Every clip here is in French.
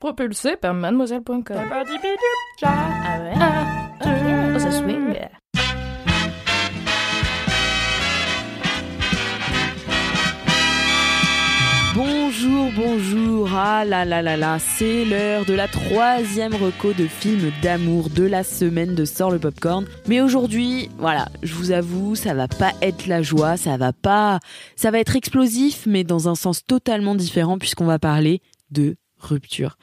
Propulsé par mademoiselle.com. Ah ouais? Ah, ok. Oh, ça swing. Bonjour, bonjour, ah là là là là, c'est l'heure de la troisième reco de film d'amour de la semaine de Sort le Popcorn. Mais aujourd'hui, voilà, je vous avoue, ça va pas être la joie, ça va pas, ça va être explosif, mais dans un sens totalement différent puisqu'on va parler de rupture.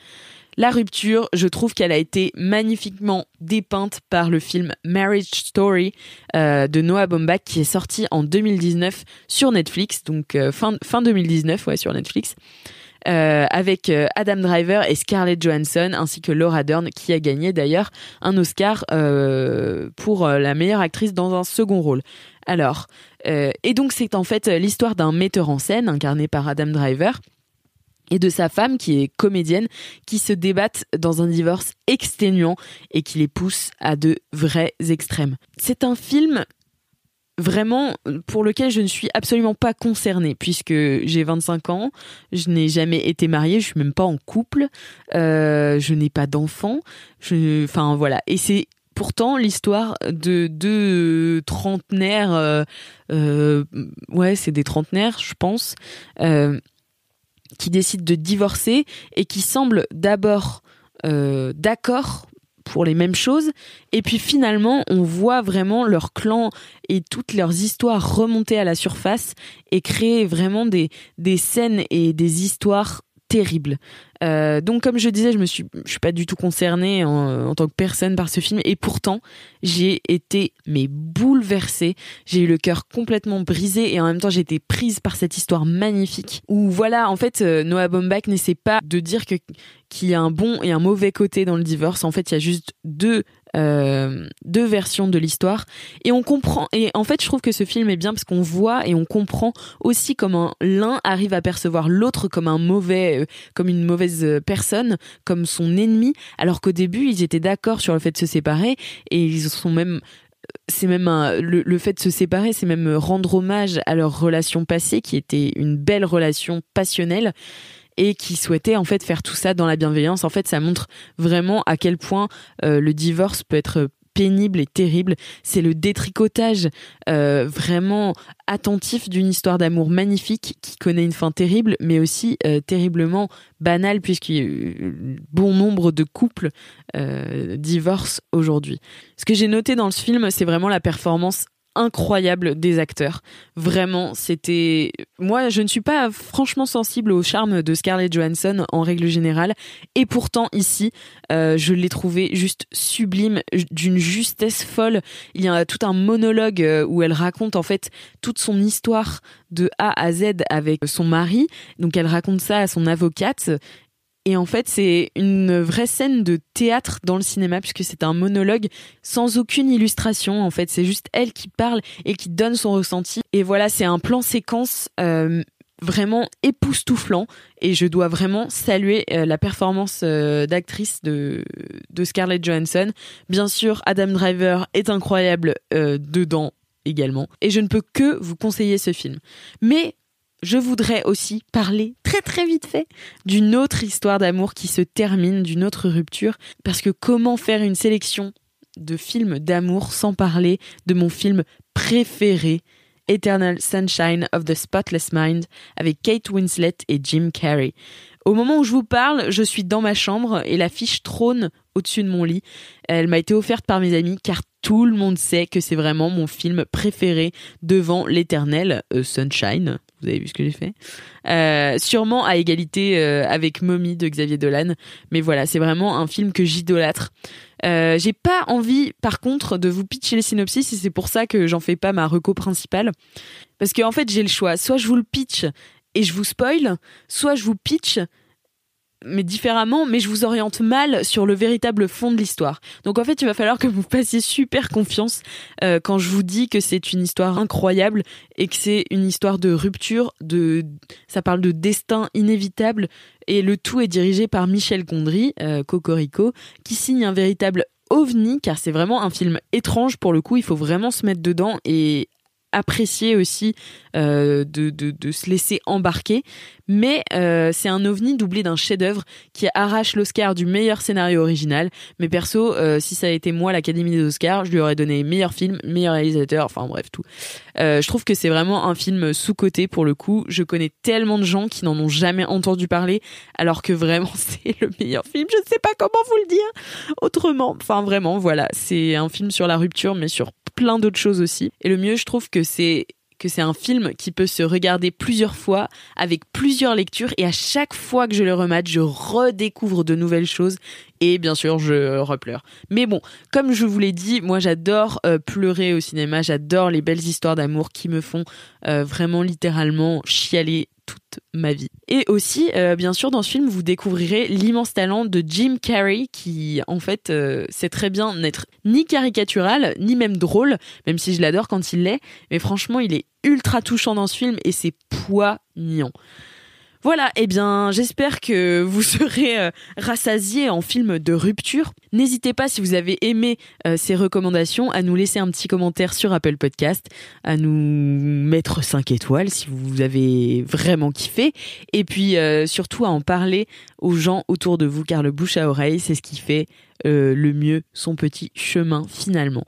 La rupture, je trouve qu'elle a été magnifiquement dépeinte par le film Marriage Story euh, de Noah Baumbach qui est sorti en 2019 sur Netflix, donc euh, fin, fin 2019 ouais, sur Netflix. euh, avec Adam Driver et Scarlett Johansson ainsi que Laura Dern qui a gagné d'ailleurs un Oscar pour la meilleure actrice dans un second rôle. Alors, et donc c'est en fait l'histoire d'un metteur en scène incarné par Adam Driver et de sa femme qui est comédienne qui se débattent dans un divorce exténuant et qui les pousse à de vrais extrêmes. C'est un film vraiment pour lequel je ne suis absolument pas concernée puisque j'ai 25 ans, je n'ai jamais été mariée, je suis même pas en couple, euh, je n'ai pas d'enfant, enfin voilà. Et c'est pourtant l'histoire de deux trentenaires, euh, euh, ouais c'est des trentenaires je pense, qui décident de divorcer et qui semblent d'abord euh, d'accord pour les mêmes choses. Et puis finalement on voit vraiment leur clan et toutes leurs histoires remonter à la surface et créer vraiment des, des scènes et des histoires terribles. Euh, donc comme je disais, je me suis, suis pas du tout concernée en, tant que personne par ce film et pourtant j'ai été mais bouleversée. J'ai eu le cœur complètement brisé et en même temps j'ai été prise par cette histoire magnifique où voilà en fait euh, Noah Baumbach n'essaie pas de dire qu'il y a un bon et un mauvais côté dans le divorce. En fait, il y a juste deux euh, deux versions de l'histoire. Et on comprend et en fait je trouve que ce film est bien parce qu'on voit et on comprend aussi comment l'un arrive à percevoir l'autre comme un mauvais euh, comme une mauvaise personne comme son ennemi alors qu'au début ils étaient d'accord sur le fait de se séparer et ils sont même c'est même le fait de se séparer, c'est même rendre hommage à leur relation passée qui était une belle relation passionnelle et qui souhaitaient en fait faire tout ça dans la bienveillance. En fait, ça montre vraiment à quel point euh, le divorce peut être pénible et terrible. C'est le détricotage euh, vraiment attentif d'une histoire d'amour magnifique qui connaît une fin terrible, mais aussi euh, terriblement banale eu bon nombre de couples divorcent aujourd'hui. Ce que j'ai noté dans ce film, c'est vraiment la performance incroyable des acteurs. Vraiment, c'était. Moi, je ne suis pas franchement sensible au charme de Scarlett Johansson en règle générale, et pourtant ici, euh, je l'ai trouvé juste sublime, d'une justesse folle. Il y a tout un monologue euh, où elle raconte en fait toute son histoire de A à Z avec son mari. Donc, elle raconte ça à son avocate. Et en fait, c'est une vraie scène de théâtre dans le cinéma, puisque c'est un monologue sans aucune illustration. En fait, c'est juste elle qui parle et qui donne son ressenti. Et voilà, c'est un plan séquence euh, vraiment époustouflant. Et je dois vraiment saluer euh, la performance euh, d'actrice de, de Scarlett Johansson. Bien sûr, Adam Driver est incroyable dedans également. Et je ne peux que vous conseiller ce film. Mais je voudrais aussi parler très très vite fait d'une autre histoire d'amour qui se termine, d'une autre rupture, parce que comment faire une sélection de films d'amour sans parler de mon film préféré, Eternal Sunshine of the Spotless Mind, avec Kate Winslet et Jim Carrey. Au moment où je vous parle, je suis dans ma chambre et l'affiche trône au-dessus de mon lit. Elle m'a été offerte par mes amis car tout le monde sait que c'est vraiment mon film préféré devant l'éternel euh, Sunshine. Vous avez vu ce que j'ai fait euh, Sûrement à égalité euh, avec Mommy de Xavier Dolan. Mais voilà, c'est vraiment un film que j'idolâtre. Euh, j'ai pas envie, par contre, de vous pitcher les synopsis et c'est pour ça que j'en fais pas ma reco principale. Parce qu'en en fait, j'ai le choix. Soit je vous le pitch et je vous spoil, soit je vous pitch mais différemment, mais je vous oriente mal sur le véritable fond de l'histoire. Donc en fait, il va falloir que vous fassiez super confiance euh, quand je vous dis que c'est une histoire incroyable et que c'est une histoire de rupture, de ça parle de destin inévitable et le tout est dirigé par Michel Gondry, euh, Cocorico, qui signe un véritable ovni car c'est vraiment un film étrange pour le coup, il faut vraiment se mettre dedans et apprécier aussi euh, de, de, se laisser embarquer. Mais euh, c'est un ovni doublé d'un chef-d'œuvre qui arrache l'Oscar du meilleur scénario original. Mais perso, euh, si ça a été moi l'Académie des Oscars, je lui aurais donné meilleur film, meilleur réalisateur, enfin bref tout. je trouve que c'est vraiment un film sous-coté pour le coup. Je connais tellement de gens qui n'en ont jamais entendu parler, alors que vraiment c'est le meilleur film. Je ne sais pas comment vous le dire autrement. Enfin vraiment, voilà, c'est un film sur la rupture, mais sur plein d'autres choses aussi. Et le mieux, je trouve que c'est que c'est un film qui peut se regarder plusieurs fois avec plusieurs lectures et à chaque fois que je le remate, je redécouvre de nouvelles choses et bien sûr je repleure. Mais bon, comme je vous l'ai dit, moi j'adore euh, pleurer au cinéma, j'adore les belles histoires d'amour qui me font euh, vraiment littéralement chialer toute ma vie. Et aussi, euh, bien sûr, dans ce film, vous découvrirez l'immense talent de Jim Carrey, qui en fait euh, sait très bien n'être ni caricatural, ni même drôle, même si je l'adore quand il l'est. Mais franchement, il est ultra touchant dans ce film et c'est poignant. Voilà, eh bien, j'espère que vous serez euh, rassasiés en film de rupture. N'hésitez pas, si vous avez aimé euh, ces recommandations, à nous laisser un petit commentaire sur Apple Podcast, à nous mettre 5 étoiles si vous avez vraiment kiffé, et puis euh, surtout à en parler aux gens autour de vous, car le bouche à oreille, c'est ce qui fait le mieux son petit chemin finalement.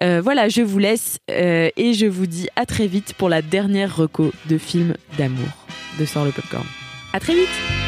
Voilà, je vous laisse et je vous dis à très vite pour la dernière reco de film d'amour de Sort le Popcorn. À très vite